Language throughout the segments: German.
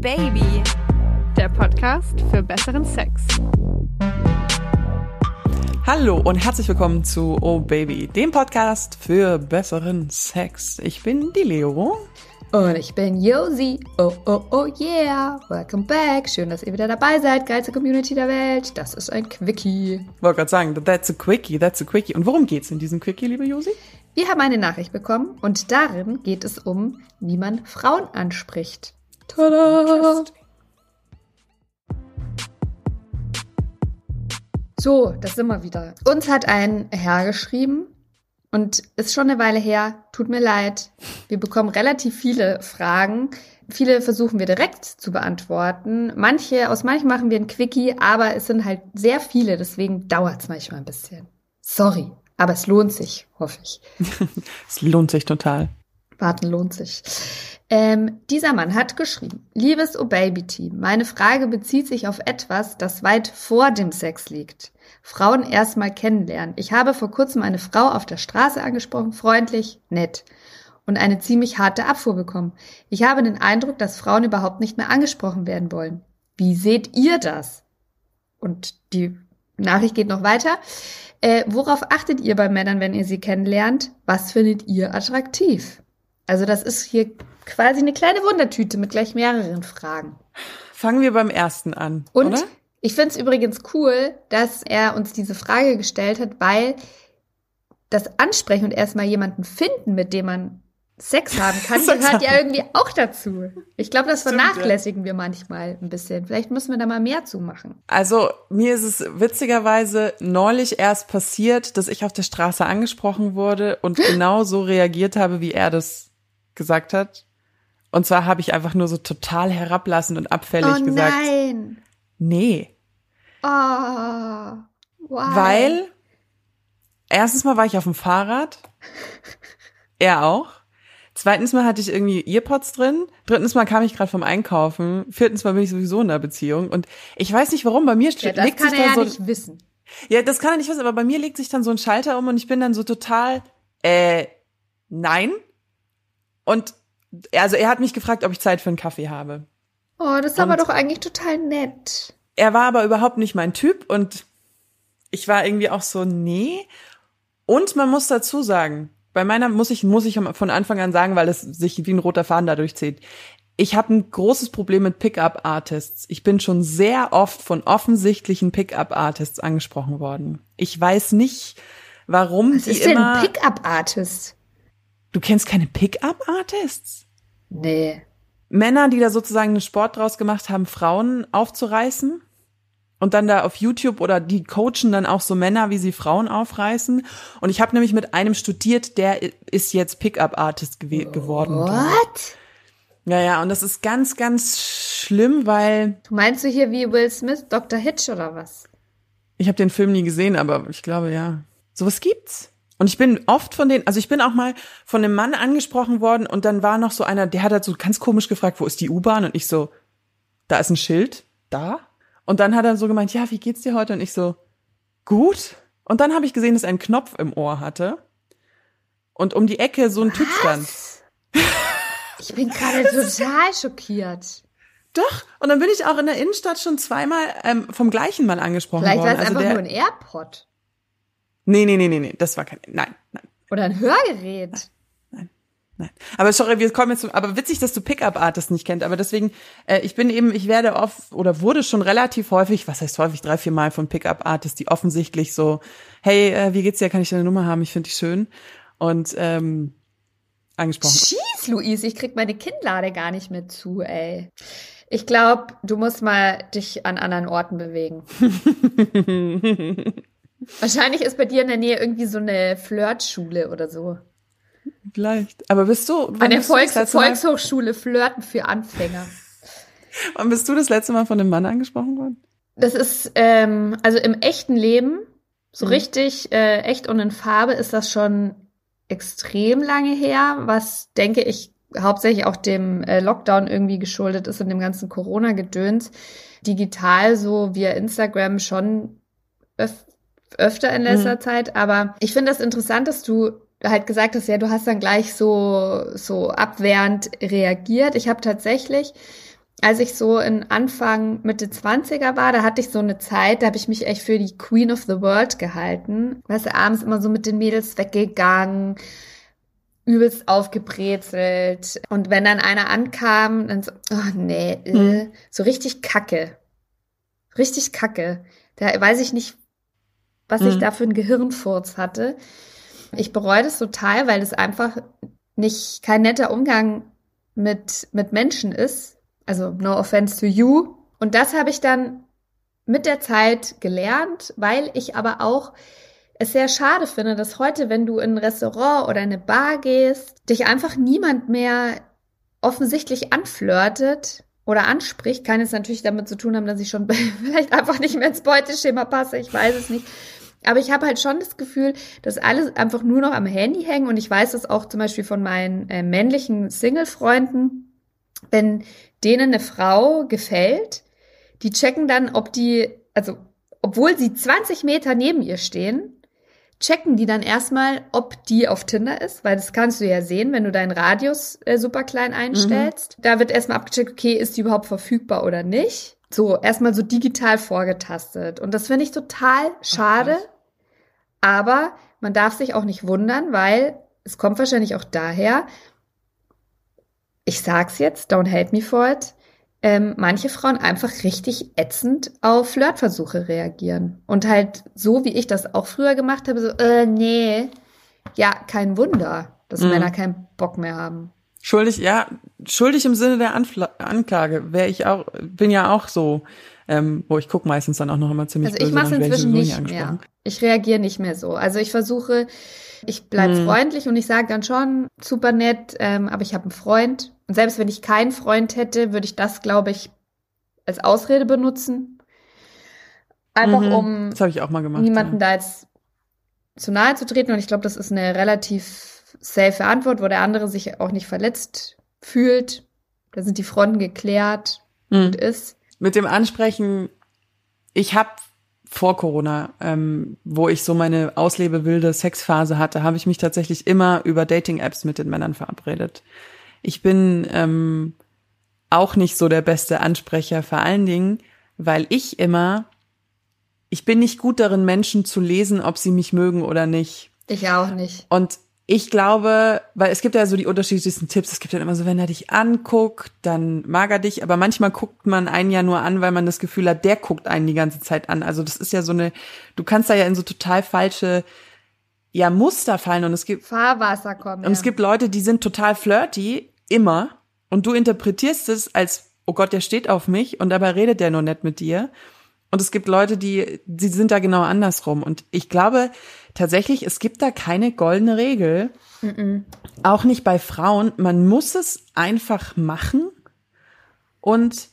Baby, der Podcast für besseren Sex. Hallo und herzlich willkommen zu Oh Baby, dem Podcast für besseren Sex. Ich bin die Leo. Und ich bin Josi. Oh, oh, oh, yeah. Welcome back. Schön, dass ihr wieder dabei seid. Geilste Community der Welt. Das ist ein Quickie. Wollte gerade sagen, that's a Quickie, that's a Quickie. Und worum geht's in diesem Quickie, liebe Josi? Wir haben eine Nachricht bekommen und darin geht es um, wie man Frauen anspricht. Tada! So, das sind wir wieder. Uns hat ein Herr geschrieben und ist schon eine Weile her. Tut mir leid. Wir bekommen relativ viele Fragen. Viele versuchen wir direkt zu beantworten. Manche, aus manchen machen wir ein Quickie, aber es sind halt sehr viele, deswegen dauert es manchmal ein bisschen. Sorry, aber es lohnt sich, hoffe ich. es lohnt sich total. Warten lohnt sich. Ähm, dieser Mann hat geschrieben, liebes O-Baby-Team, meine Frage bezieht sich auf etwas, das weit vor dem Sex liegt. Frauen erstmal kennenlernen. Ich habe vor kurzem eine Frau auf der Straße angesprochen, freundlich, nett und eine ziemlich harte Abfuhr bekommen. Ich habe den Eindruck, dass Frauen überhaupt nicht mehr angesprochen werden wollen. Wie seht ihr das? Und die Nachricht geht noch weiter. Äh, worauf achtet ihr bei Männern, wenn ihr sie kennenlernt? Was findet ihr attraktiv? Also das ist hier quasi eine kleine Wundertüte mit gleich mehreren Fragen. Fangen wir beim ersten an. Und oder? ich finde es übrigens cool, dass er uns diese Frage gestellt hat, weil das Ansprechen und erstmal jemanden finden, mit dem man Sex haben kann, gehört ja irgendwie auch dazu. Ich glaube, das vernachlässigen wir manchmal ein bisschen. Vielleicht müssen wir da mal mehr zu machen. Also mir ist es witzigerweise neulich erst passiert, dass ich auf der Straße angesprochen wurde und genau so reagiert habe, wie er das gesagt hat. Und zwar habe ich einfach nur so total herablassend und abfällig oh, gesagt. Nein. Nee. Oh, why? Weil erstens mal war ich auf dem Fahrrad. er auch. Zweitens mal hatte ich irgendwie Earpods drin. Drittens mal kam ich gerade vom Einkaufen. Viertens mal bin ich sowieso in einer Beziehung. Und ich weiß nicht warum, bei mir ja, das legt kann sich er da ja so. nicht wissen. Ja, das kann er nicht wissen, aber bei mir legt sich dann so ein Schalter um und ich bin dann so total, äh, nein. Und also er hat mich gefragt, ob ich Zeit für einen Kaffee habe. Oh, das ist aber doch eigentlich total nett. Er war aber überhaupt nicht mein Typ und ich war irgendwie auch so, nee. Und man muss dazu sagen, bei meiner muss ich, muss ich von Anfang an sagen, weil es sich wie ein roter Faden dadurch zieht. Ich habe ein großes Problem mit Pickup-Artists. Ich bin schon sehr oft von offensichtlichen Pickup-Artists angesprochen worden. Ich weiß nicht, warum Was die ist denn immer. ein Pickup-Artist? Du kennst keine Pickup-Artists? Nee. Männer, die da sozusagen einen Sport draus gemacht haben, Frauen aufzureißen und dann da auf YouTube oder die coachen dann auch so Männer, wie sie Frauen aufreißen. Und ich habe nämlich mit einem studiert, der ist jetzt Pickup-Artist gew geworden. What? Ja, ja, und das ist ganz, ganz schlimm, weil Du meinst du hier wie Will Smith, Dr. Hitch oder was? ich habe den Film nie gesehen, aber ich glaube ja. Sowas gibt's. Und ich bin oft von denen, also ich bin auch mal von einem Mann angesprochen worden und dann war noch so einer, der hat halt so ganz komisch gefragt, wo ist die U-Bahn? Und ich so, da ist ein Schild, da. Und dann hat er so gemeint, ja, wie geht's dir heute? Und ich so, gut. Und dann habe ich gesehen, dass er einen Knopf im Ohr hatte. Und um die Ecke so ein Typ stand. Ich bin gerade total schockiert. Doch. Und dann bin ich auch in der Innenstadt schon zweimal ähm, vom gleichen Mann angesprochen Vielleicht war worden. es Also einfach der, nur ein AirPod. Nee, nee, nee, nee, nee, das war kein, nein, nein. Oder ein Hörgerät. Nein. Aber sorry, wir kommen jetzt zum, aber witzig, dass du Pickup-Artists nicht kennt. Aber deswegen, äh, ich bin eben, ich werde oft oder wurde schon relativ häufig, was heißt häufig, drei, vier Mal von Pickup-Artists, die offensichtlich so, hey, äh, wie geht's dir, kann ich deine Nummer haben? Ich finde dich schön. Und ähm, angesprochen. Schieß, Luis, ich krieg meine Kinnlade gar nicht mehr zu, ey. Ich glaube, du musst mal dich an anderen Orten bewegen. Wahrscheinlich ist bei dir in der Nähe irgendwie so eine Flirtschule oder so. Vielleicht. Aber bist du, An der Volks Volkshochschule Flirten für Anfänger. wann bist du das letzte Mal von einem Mann angesprochen worden? Das ist, ähm, also im echten Leben, so Mhm. richtig äh, echt und in Farbe ist das schon extrem lange her, was denke ich hauptsächlich auch dem äh, Lockdown irgendwie geschuldet ist und dem ganzen Corona-Gedöns. Digital so via Instagram schon öf öfter in letzter Mhm. Zeit, aber ich finde das interessant, dass du halt gesagt hast, ja, du hast dann gleich so so abwehrend reagiert. Ich habe tatsächlich als ich so in Anfang, Mitte 20er war, da hatte ich so eine Zeit, da habe ich mich echt für die Queen of the World gehalten. Weißt du, abends immer so mit den Mädels weggegangen, übelst aufgebrezelt. Und wenn dann einer ankam, dann so, oh nee, äh, hm. so richtig kacke. Richtig kacke. Da weiß ich nicht, was hm. ich da für einen Gehirnfurz hatte. Ich bereue das total, weil es einfach nicht kein netter Umgang mit, mit Menschen ist also no offense to you. Und das habe ich dann mit der Zeit gelernt, weil ich aber auch es sehr schade finde, dass heute, wenn du in ein Restaurant oder eine Bar gehst, dich einfach niemand mehr offensichtlich anflirtet oder anspricht. Kann es natürlich damit zu tun haben, dass ich schon vielleicht einfach nicht mehr ins Beuteschema passe. Ich weiß es nicht. Aber ich habe halt schon das Gefühl, dass alle einfach nur noch am Handy hängen. Und ich weiß das auch zum Beispiel von meinen äh, männlichen Single-Freunden, wenn denen eine Frau gefällt, die checken dann, ob die, also obwohl sie 20 Meter neben ihr stehen, checken die dann erstmal, ob die auf Tinder ist, weil das kannst du ja sehen, wenn du deinen Radius äh, super klein einstellst. Mhm. Da wird erstmal abgecheckt, okay, ist die überhaupt verfügbar oder nicht. So, erstmal so digital vorgetastet. Und das finde ich total schade. Ach, aber man darf sich auch nicht wundern, weil es kommt wahrscheinlich auch daher, ich sag's jetzt, don't hate me for it, ähm, manche Frauen einfach richtig ätzend auf Flirtversuche reagieren. Und halt so, wie ich das auch früher gemacht habe, so, äh, nee, ja, kein Wunder, dass mhm. Männer keinen Bock mehr haben. Schuldig, ja, schuldig im Sinne der Anfla Anklage, wäre ich auch, bin ja auch so, ähm, wo ich gucke meistens dann auch noch immer ziemlich Also ich mache es inzwischen nicht mehr. Ich reagiere nicht mehr so. Also ich versuche, ich bleib hm. freundlich und ich sage dann schon super nett, ähm, aber ich habe einen Freund und selbst wenn ich keinen Freund hätte, würde ich das, glaube ich, als Ausrede benutzen. Einfach mhm. um das ich auch mal gemacht, niemanden ja. da jetzt zu nahe zu treten. Und ich glaube, das ist eine relativ safe Antwort, wo der andere sich auch nicht verletzt fühlt. Da sind die Fronten geklärt mhm. und ist. Mit dem Ansprechen, ich habe vor Corona, ähm, wo ich so meine auslebewilde Sexphase hatte, habe ich mich tatsächlich immer über Dating-Apps mit den Männern verabredet. Ich bin ähm, auch nicht so der beste Ansprecher, vor allen Dingen, weil ich immer, ich bin nicht gut darin, Menschen zu lesen, ob sie mich mögen oder nicht. Ich auch nicht. Und ich glaube, weil es gibt ja so die unterschiedlichsten Tipps. Es gibt dann immer so, wenn er dich anguckt, dann mag er dich. Aber manchmal guckt man einen ja nur an, weil man das Gefühl hat, der guckt einen die ganze Zeit an. Also das ist ja so eine, du kannst da ja in so total falsche ja Muster fallen und es gibt Fahrwasser kommen. Und ja. es gibt Leute, die sind total flirty immer und du interpretierst es als oh Gott, der steht auf mich und dabei redet der nur nett mit dir. Und es gibt Leute, die die sind da genau andersrum und ich glaube tatsächlich, es gibt da keine goldene Regel. Mm -mm. Auch nicht bei Frauen, man muss es einfach machen und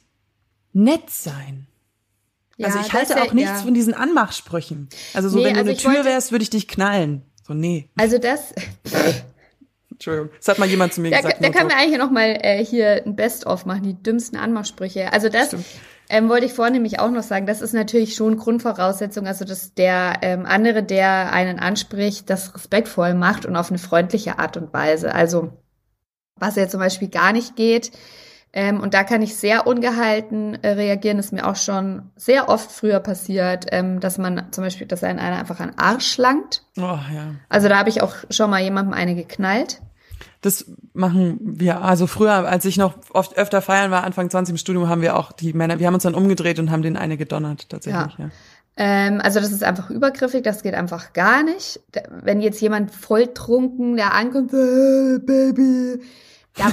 nett sein. Ja, also ich halte auch nichts ja. von diesen Anmachsprüchen. Also so, nee, wenn du also eine Tür wollte, wärst, würde ich dich knallen. So, nee. Also das. Entschuldigung, das hat mal jemand zu mir da, gesagt. Da können wir eigentlich noch mal äh, hier ein Best-of machen, die dümmsten Anmachsprüche. Also das ähm, wollte ich vorhin nämlich auch noch sagen. Das ist natürlich schon Grundvoraussetzung, also dass der ähm, andere, der einen anspricht, das respektvoll macht und auf eine freundliche Art und Weise. Also was ja zum Beispiel gar nicht geht, ähm, und da kann ich sehr ungehalten äh, reagieren. Das ist mir auch schon sehr oft früher passiert, ähm, dass man zum Beispiel, dass einen einer einfach an Arsch langt. Oh, ja. Also da habe ich auch schon mal jemandem eine geknallt. Das machen wir, also früher, als ich noch oft öfter feiern war, Anfang 20 im Studium, haben wir auch die Männer, wir haben uns dann umgedreht und haben den eine gedonnert, tatsächlich, ja. ja. Ähm, also das ist einfach übergriffig, das geht einfach gar nicht. Wenn jetzt jemand volltrunken da ankommt, äh, Baby, da,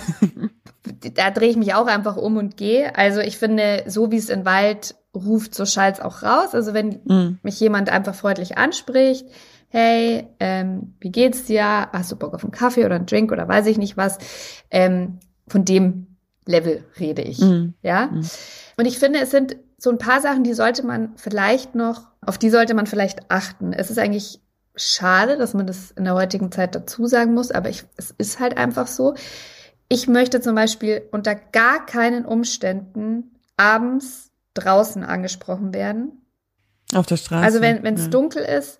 da drehe ich mich auch einfach um und gehe. Also ich finde, so wie es in Wald ruft, so schallt's auch raus. Also wenn mhm. mich jemand einfach freundlich anspricht, hey, ähm, wie geht's dir? Hast du Bock auf einen Kaffee oder einen Drink oder weiß ich nicht was? Ähm, von dem Level rede ich, mhm. ja. Mhm. Und ich finde, es sind so ein paar Sachen, die sollte man vielleicht noch, auf die sollte man vielleicht achten. Es ist eigentlich schade, dass man das in der heutigen Zeit dazu sagen muss, aber ich, es ist halt einfach so. Ich möchte zum Beispiel unter gar keinen Umständen abends draußen angesprochen werden. Auf der Straße. Also wenn es ja. dunkel ist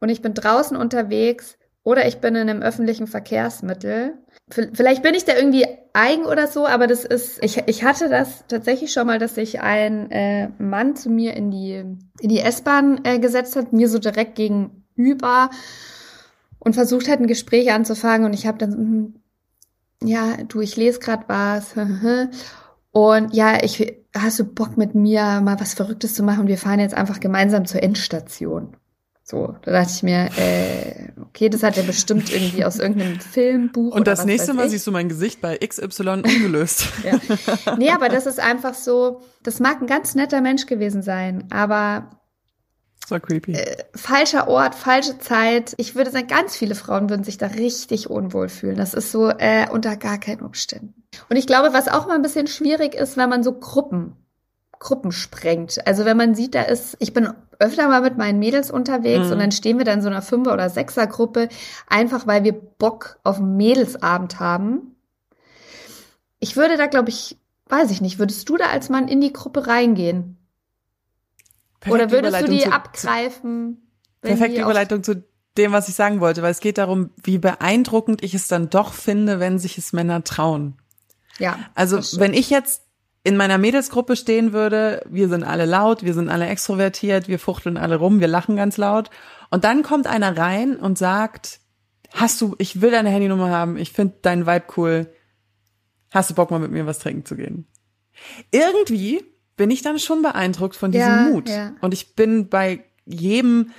und ich bin draußen unterwegs oder ich bin in einem öffentlichen Verkehrsmittel. Vielleicht bin ich da irgendwie eigen oder so, aber das ist, ich, ich hatte das tatsächlich schon mal, dass sich ein äh, Mann zu mir in die, in die S-Bahn äh, gesetzt hat, mir so direkt gegenüber und versucht hat, ein Gespräch anzufangen und ich habe dann, hm, ja, du, ich lese gerade was und ja, ich, hast du Bock mit mir mal was Verrücktes zu machen? Wir fahren jetzt einfach gemeinsam zur Endstation. So, da dachte ich mir, äh, okay, das hat er bestimmt irgendwie aus irgendeinem Filmbuch. Und das nächste Mal ich. siehst du mein Gesicht bei XY ungelöst. ja. Nee, aber das ist einfach so, das mag ein ganz netter Mensch gewesen sein, aber so creepy. Äh, falscher Ort, falsche Zeit. Ich würde sagen, ganz viele Frauen würden sich da richtig unwohl fühlen. Das ist so äh, unter gar keinen Umständen. Und ich glaube, was auch mal ein bisschen schwierig ist, wenn man so Gruppen Gruppen sprengt. Also wenn man sieht, da ist, ich bin öfter mal mit meinen Mädels unterwegs mhm. und dann stehen wir da in so einer Fünfer- oder Sechser-Gruppe, einfach weil wir Bock auf einen Mädelsabend haben. Ich würde da, glaube ich, weiß ich nicht, würdest du da als Mann in die Gruppe reingehen? Perfekte oder würdest du die zu, abgreifen? Perfekte Überleitung zu dem, was ich sagen wollte, weil es geht darum, wie beeindruckend ich es dann doch finde, wenn sich es Männer trauen. Ja. Also wenn ich jetzt in meiner Mädelsgruppe stehen würde, wir sind alle laut, wir sind alle extrovertiert, wir fuchteln alle rum, wir lachen ganz laut. Und dann kommt einer rein und sagt, hast du, ich will deine Handynummer haben, ich finde deinen Vibe cool. Hast du Bock mal mit mir was trinken zu gehen? Irgendwie bin ich dann schon beeindruckt von diesem ja, Mut. Ja. Und ich bin bei jedem,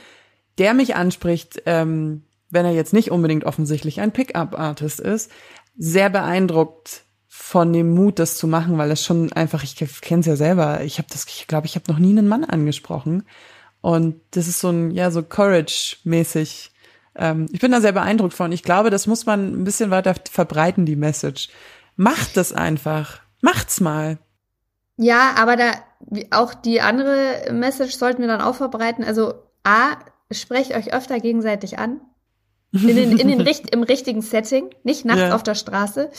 der mich anspricht, ähm, wenn er jetzt nicht unbedingt offensichtlich ein Pickup-Artist ist, sehr beeindruckt von dem Mut, das zu machen, weil das schon einfach, ich kenne es ja selber, ich habe das, ich glaube, ich habe noch nie einen Mann angesprochen. Und das ist so ein, ja, so Courage-mäßig. Ähm, ich bin da sehr beeindruckt von. Ich glaube, das muss man ein bisschen weiter verbreiten, die Message. Macht das einfach. Macht's mal. Ja, aber da auch die andere Message sollten wir dann auch verbreiten. Also A, sprecht euch öfter gegenseitig an. In den, in den Richt, im richtigen Setting, nicht nachts ja. auf der Straße.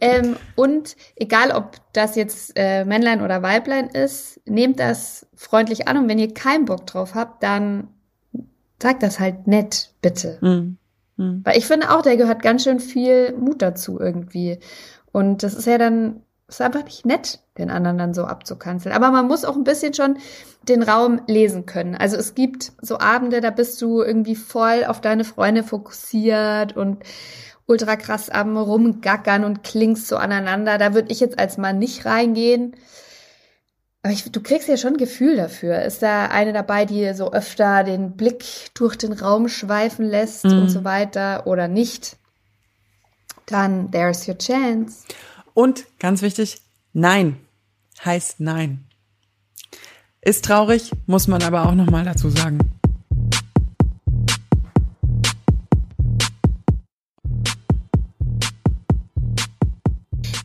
Ähm, und egal, ob das jetzt äh, Männlein oder Weiblein ist, nehmt das freundlich an. Und wenn ihr keinen Bock drauf habt, dann sagt das halt nett, bitte. Mhm. Mhm. Weil ich finde auch, der gehört ganz schön viel Mut dazu irgendwie. Und das ist ja dann ist einfach nicht nett, den anderen dann so abzukanzeln. Aber man muss auch ein bisschen schon den Raum lesen können. Also es gibt so Abende, da bist du irgendwie voll auf deine Freunde fokussiert und ultra krass am rumgackern und klingst so aneinander. Da würde ich jetzt als Mann nicht reingehen. Aber ich, du kriegst ja schon ein Gefühl dafür. Ist da eine dabei, die so öfter den Blick durch den Raum schweifen lässt mhm. und so weiter oder nicht? Dann there's your chance. Und ganz wichtig, nein heißt nein. Ist traurig, muss man aber auch noch mal dazu sagen.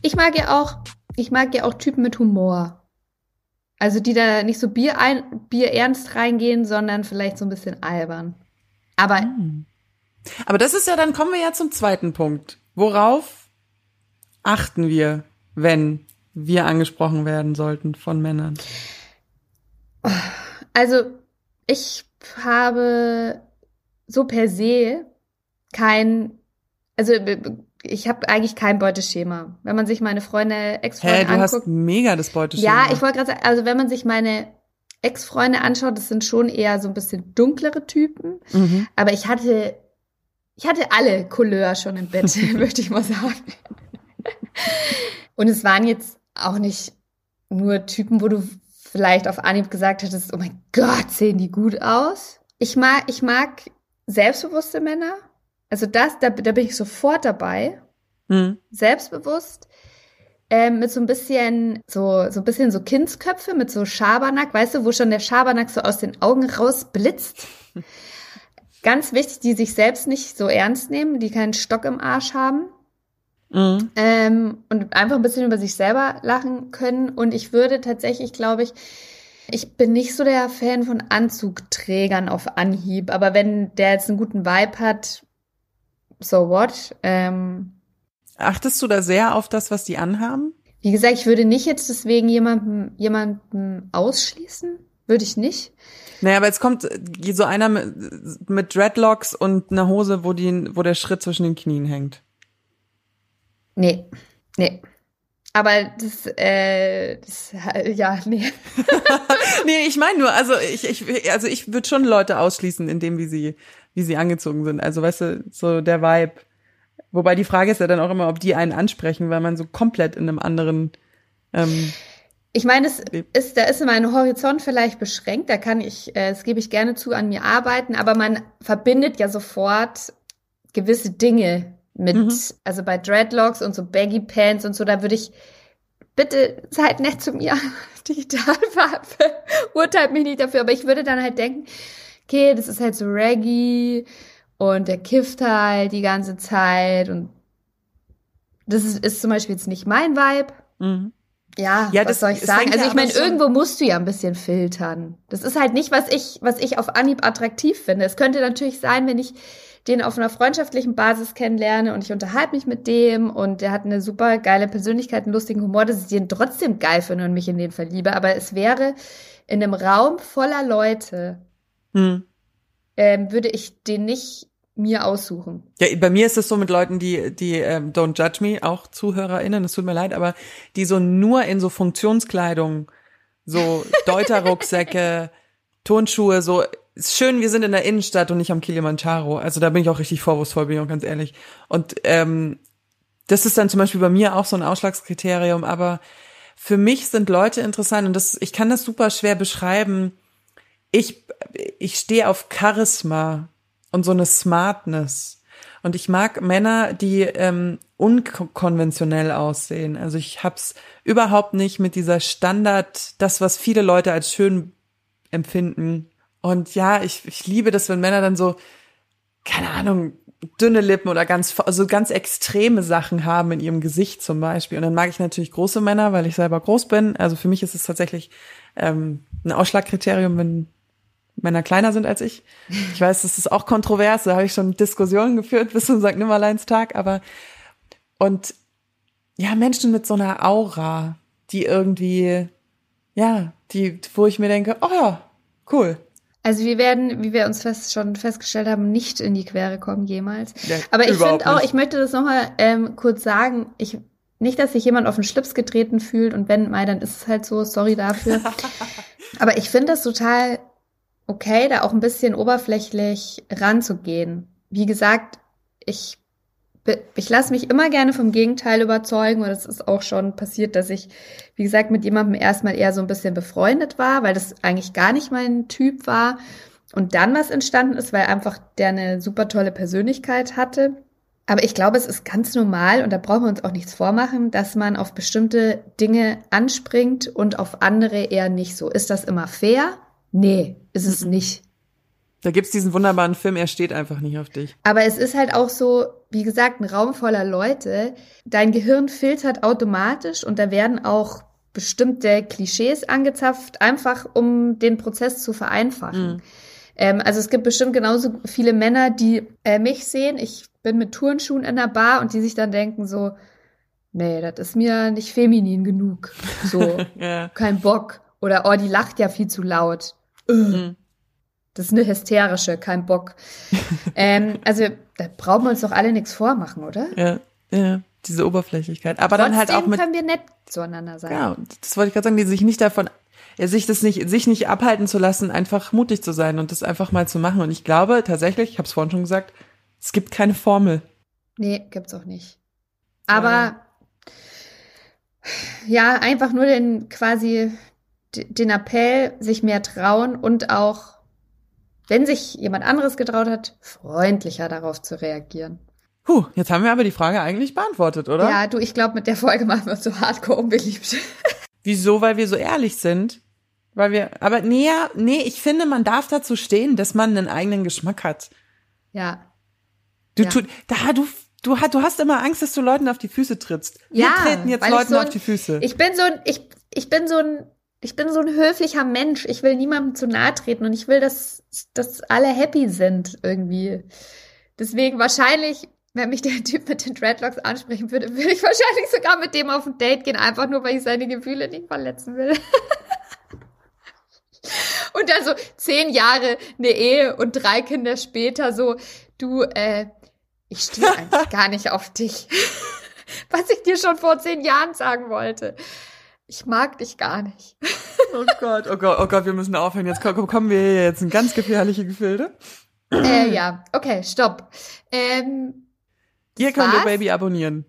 Ich mag ja auch, ich mag ja auch Typen mit Humor. Also die da nicht so Bier, ein, Bier ernst reingehen, sondern vielleicht so ein bisschen albern. Aber hm. aber das ist ja, dann kommen wir ja zum zweiten Punkt. Worauf achten wir, wenn wir angesprochen werden sollten von Männern? Also ich habe so per se kein, also ich habe eigentlich kein Beuteschema. Wenn man sich meine Freunde, Ex-Freunde anguckt. du hast mega das Beuteschema. Ja, ich wollte gerade sagen, also wenn man sich meine Ex-Freunde anschaut, das sind schon eher so ein bisschen dunklere Typen. Mhm. Aber ich hatte, ich hatte alle Couleur schon im Bett, möchte ich mal sagen. Und es waren jetzt auch nicht nur Typen, wo du vielleicht auf Anhieb gesagt hättest, oh mein Gott, sehen die gut aus. Ich mag, ich mag selbstbewusste Männer. Also das, da, da bin ich sofort dabei. Mhm. Selbstbewusst. Ähm, mit so ein bisschen, so, so ein bisschen so Kindsköpfe mit so Schabernack, weißt du, wo schon der Schabernack so aus den Augen rausblitzt. Ganz wichtig, die sich selbst nicht so ernst nehmen, die keinen Stock im Arsch haben. Mhm. Ähm, und einfach ein bisschen über sich selber lachen können. Und ich würde tatsächlich, glaube ich, ich bin nicht so der Fan von Anzugträgern auf Anhieb, aber wenn der jetzt einen guten Vibe hat, so what? Ähm, Achtest du da sehr auf das, was die anhaben? Wie gesagt, ich würde nicht jetzt deswegen jemanden, jemanden ausschließen. Würde ich nicht. Naja, aber jetzt kommt so einer mit, mit Dreadlocks und einer Hose, wo, die, wo der Schritt zwischen den Knien hängt. Nee, nee. Aber das, äh, das ja, nee. nee, ich meine nur, also ich, ich, also ich würde schon Leute ausschließen, in dem, wie sie, wie sie angezogen sind. Also weißt du, so der Vibe. Wobei die Frage ist ja dann auch immer, ob die einen ansprechen, weil man so komplett in einem anderen ähm, ich meine, es ist, da ist mein Horizont vielleicht beschränkt, da kann ich, äh, das gebe ich gerne zu, an mir arbeiten, aber man verbindet ja sofort gewisse Dinge mit, mhm. also bei Dreadlocks und so Baggy Pants und so, da würde ich, bitte seid nett zu mir, digital urteilt mich nicht dafür, aber ich würde dann halt denken, okay, das ist halt so Reggae und der kifft halt die ganze Zeit und das ist, ist zum Beispiel jetzt nicht mein Vibe. Mhm. Ja, ja was das, soll ich sagen? Also ich meine, irgendwo musst du ja ein bisschen filtern. Das ist halt nicht, was ich, was ich auf Anhieb attraktiv finde. Es könnte natürlich sein, wenn ich den auf einer freundschaftlichen Basis kennenlerne und ich unterhalte mich mit dem und der hat eine super geile Persönlichkeit, einen lustigen Humor, dass ich den trotzdem geil finde und mich in den verliebe. Aber es wäre in einem Raum voller Leute, hm. ähm, würde ich den nicht mir aussuchen. Ja, bei mir ist es so mit Leuten, die, die ähm, don't judge me, auch ZuhörerInnen, es tut mir leid, aber die so nur in so Funktionskleidung, so Deuterrucksäcke, Turnschuhe, so ist schön, wir sind in der Innenstadt und nicht am Kilimanjaro. Also da bin ich auch richtig vorwurfsvoll, bin ich auch ganz ehrlich. Und ähm, das ist dann zum Beispiel bei mir auch so ein Ausschlagskriterium, aber für mich sind Leute interessant und das, ich kann das super schwer beschreiben. Ich, ich stehe auf Charisma und so eine Smartness. Und ich mag Männer, die ähm, unkonventionell aussehen. Also ich hab's überhaupt nicht mit dieser Standard, das, was viele Leute als schön empfinden. Und ja, ich, ich liebe das, wenn Männer dann so, keine Ahnung, dünne Lippen oder ganz, also ganz extreme Sachen haben in ihrem Gesicht zum Beispiel. Und dann mag ich natürlich große Männer, weil ich selber groß bin. Also für mich ist es tatsächlich ähm, ein Ausschlagkriterium, wenn Männer kleiner sind als ich. Ich weiß, das ist auch kontrovers, da habe ich schon Diskussionen geführt bis zum St. Nimmerleins-Tag, aber und ja, Menschen mit so einer Aura, die irgendwie, ja, die, wo ich mir denke, oh ja, cool. Also wir werden, wie wir uns fest, schon festgestellt haben, nicht in die Quere kommen jemals. Ja, Aber ich finde auch, ich möchte das nochmal ähm, kurz sagen, ich nicht, dass sich jemand auf den Schlips getreten fühlt und wenn mal, dann ist es halt so, sorry dafür. Aber ich finde das total okay, da auch ein bisschen oberflächlich ranzugehen. Wie gesagt, ich, ich lasse mich immer gerne vom Gegenteil überzeugen und es ist auch schon passiert, dass ich, wie gesagt, mit jemandem erstmal eher so ein bisschen befreundet war, weil das eigentlich gar nicht mein Typ war und dann was entstanden ist, weil einfach der eine super tolle Persönlichkeit hatte. Aber ich glaube, es ist ganz normal und da brauchen wir uns auch nichts vormachen, dass man auf bestimmte Dinge anspringt und auf andere eher nicht so. Ist das immer fair? Nee, ist es nicht. Da gibt's diesen wunderbaren Film, er steht einfach nicht auf dich. Aber es ist halt auch so, wie gesagt, ein Raum voller Leute. Dein Gehirn filtert automatisch und da werden auch bestimmte Klischees angezapft, einfach um den Prozess zu vereinfachen. Mhm. Ähm, also es gibt bestimmt genauso viele Männer, die äh, mich sehen. Ich bin mit Turnschuhen in der Bar und die sich dann denken so, nee, das ist mir nicht feminin genug. So, ja. kein Bock. Oder, oh, die lacht ja viel zu laut. Mhm. Das ist eine hysterische, kein Bock. ähm, also da brauchen wir uns doch alle nichts vormachen, oder? Ja, ja, diese Oberflächlichkeit. Aber Trotzdem dann halt auch mit. können wir nett zueinander sein. Ja, das wollte ich gerade sagen, die sich nicht davon, ja, sich das nicht, sich nicht abhalten zu lassen, einfach mutig zu sein und das einfach mal zu machen. Und ich glaube tatsächlich, ich habe es vorhin schon gesagt, es gibt keine Formel. Nee, gibt's auch nicht. Aber ja, ja einfach nur den quasi den Appell, sich mehr trauen und auch, wenn sich jemand anderes getraut hat, freundlicher darauf zu reagieren. Puh, jetzt haben wir aber die Frage eigentlich beantwortet, oder? Ja, du, ich glaube, mit der Folge machen wir uns so hardcore unbeliebt. Wieso? Weil wir so ehrlich sind? Weil wir, aber nee, nee, ich finde, man darf dazu stehen, dass man einen eigenen Geschmack hat. Ja. Du ja. tut, da, du, du, du hast immer Angst, dass du Leuten auf die Füße trittst. Wir ja, treten jetzt Leuten so ein, auf die Füße. Ich bin so ein, ich, ich bin so ein ich bin so ein höflicher Mensch. Ich will niemandem zu nahe treten und ich will, dass, dass alle happy sind irgendwie. Deswegen wahrscheinlich, wenn mich der Typ mit den Dreadlocks ansprechen würde, würde ich wahrscheinlich sogar mit dem auf ein Date gehen, einfach nur, weil ich seine Gefühle nicht verletzen will. Und dann so zehn Jahre eine Ehe und drei Kinder später so, du, äh, ich stehe eigentlich gar nicht auf dich. Was ich dir schon vor zehn Jahren sagen wollte. Ich mag dich gar nicht. Oh Gott, oh Gott, oh Gott, wir müssen aufhören. Jetzt kommen wir hier jetzt in ganz gefährliche Gefilde. Äh, ja, okay, stopp. Ähm, Ihr könnt ihr Baby abonnieren.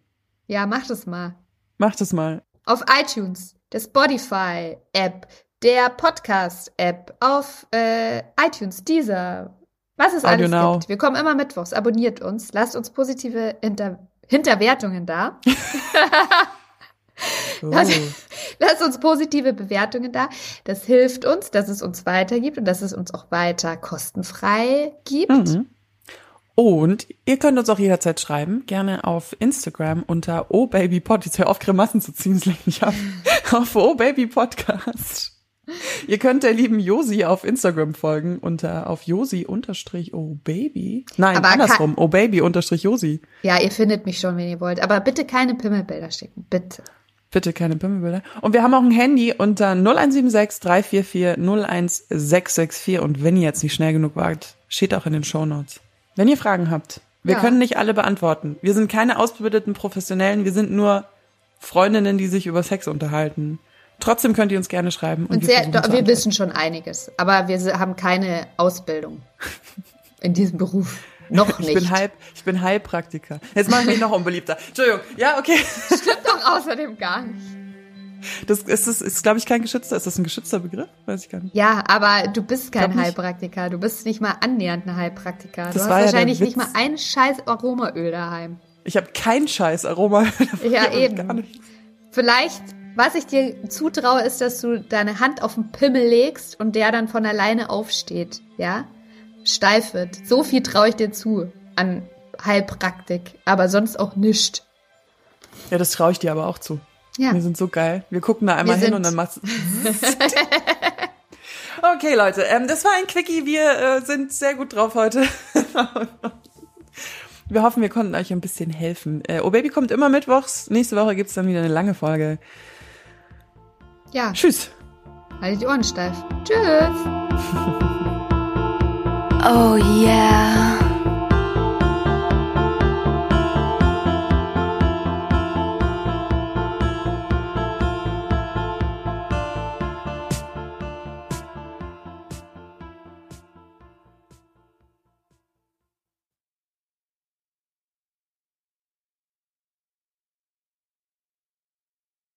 ja, mach das mal. Macht es mal. Auf iTunes, der Spotify-App, der Podcast-App, auf äh, iTunes, dieser, was es Audio alles Now. gibt. Wir kommen immer mittwochs. Abonniert uns, lasst uns positive Hinter Hinterwertungen da. Oh. Das- Lasst uns positive Bewertungen da. Das hilft uns, dass es uns weitergibt und dass es uns auch weiter kostenfrei gibt. Mhm. Und ihr könnt uns auch jederzeit schreiben, gerne auf Instagram unter ohbabypod. Jetzt hör auf, Grimassen zu ziehen, es lenkt mich ab. auf ohbabypodcast. Ihr könnt der lieben Josi auf Instagram folgen unter auf Josi unterstrich ohbaby. Nein, Aber andersrum, ohbaby unterstrich Josi. Ja, ihr findet mich schon, wenn ihr wollt. Aber bitte keine Pimmelbilder schicken. Bitte. Bitte keine Pimmelbilder. Und wir haben auch ein Handy unter 0176 344 01664. Und wenn ihr jetzt nicht schnell genug wart, steht auch in den Shownotes. Wenn ihr Fragen habt, wir Ja. können nicht alle beantworten. Wir sind keine ausgebildeten Professionellen, wir sind nur Freundinnen, die sich über Sex unterhalten. Trotzdem könnt ihr uns gerne schreiben. Und, Und wir, sehr, wir antworten. wissen schon einiges. Aber wir haben keine Ausbildung in diesem Beruf. Noch nicht. Ich bin, Heil, ich bin Heilpraktiker. Jetzt machen wir ihn noch unbeliebter. Entschuldigung. Ja, okay. doch außerdem gar nicht. Das ist, ist, ist glaube ich, kein geschützter. Ist das ein geschützter Begriff? Weiß ich gar nicht. Ja, aber du bist kein Glaub nicht. Heilpraktiker. Du bist nicht mal annähernd ein Heilpraktiker. Das du hast war ja wahrscheinlich nicht mal ein scheiß Aromaöl daheim. Ich habe kein scheiß Aroma. Ja, eben. Gar nicht. Vielleicht, was ich dir zutraue, ist, dass du deine Hand auf den Pimmel legst und der dann von alleine aufsteht. Ja? Steif wird. So viel traue ich dir zu an Heilpraktik. Aber sonst auch nischt. Ja, das traue ich dir aber auch zu. Ja. Wir sind so geil. Wir gucken da einmal hin und dann macht's. okay, Leute, ähm, das war ein Quickie. Wir äh, sind sehr gut drauf heute. wir hoffen, wir konnten euch ein bisschen helfen. Äh, oh Baby kommt immer mittwochs. Nächste Woche gibt's dann wieder eine lange Folge. Ja, Tschüss. halt die Ohren steif. Tschüss. Oh yeah.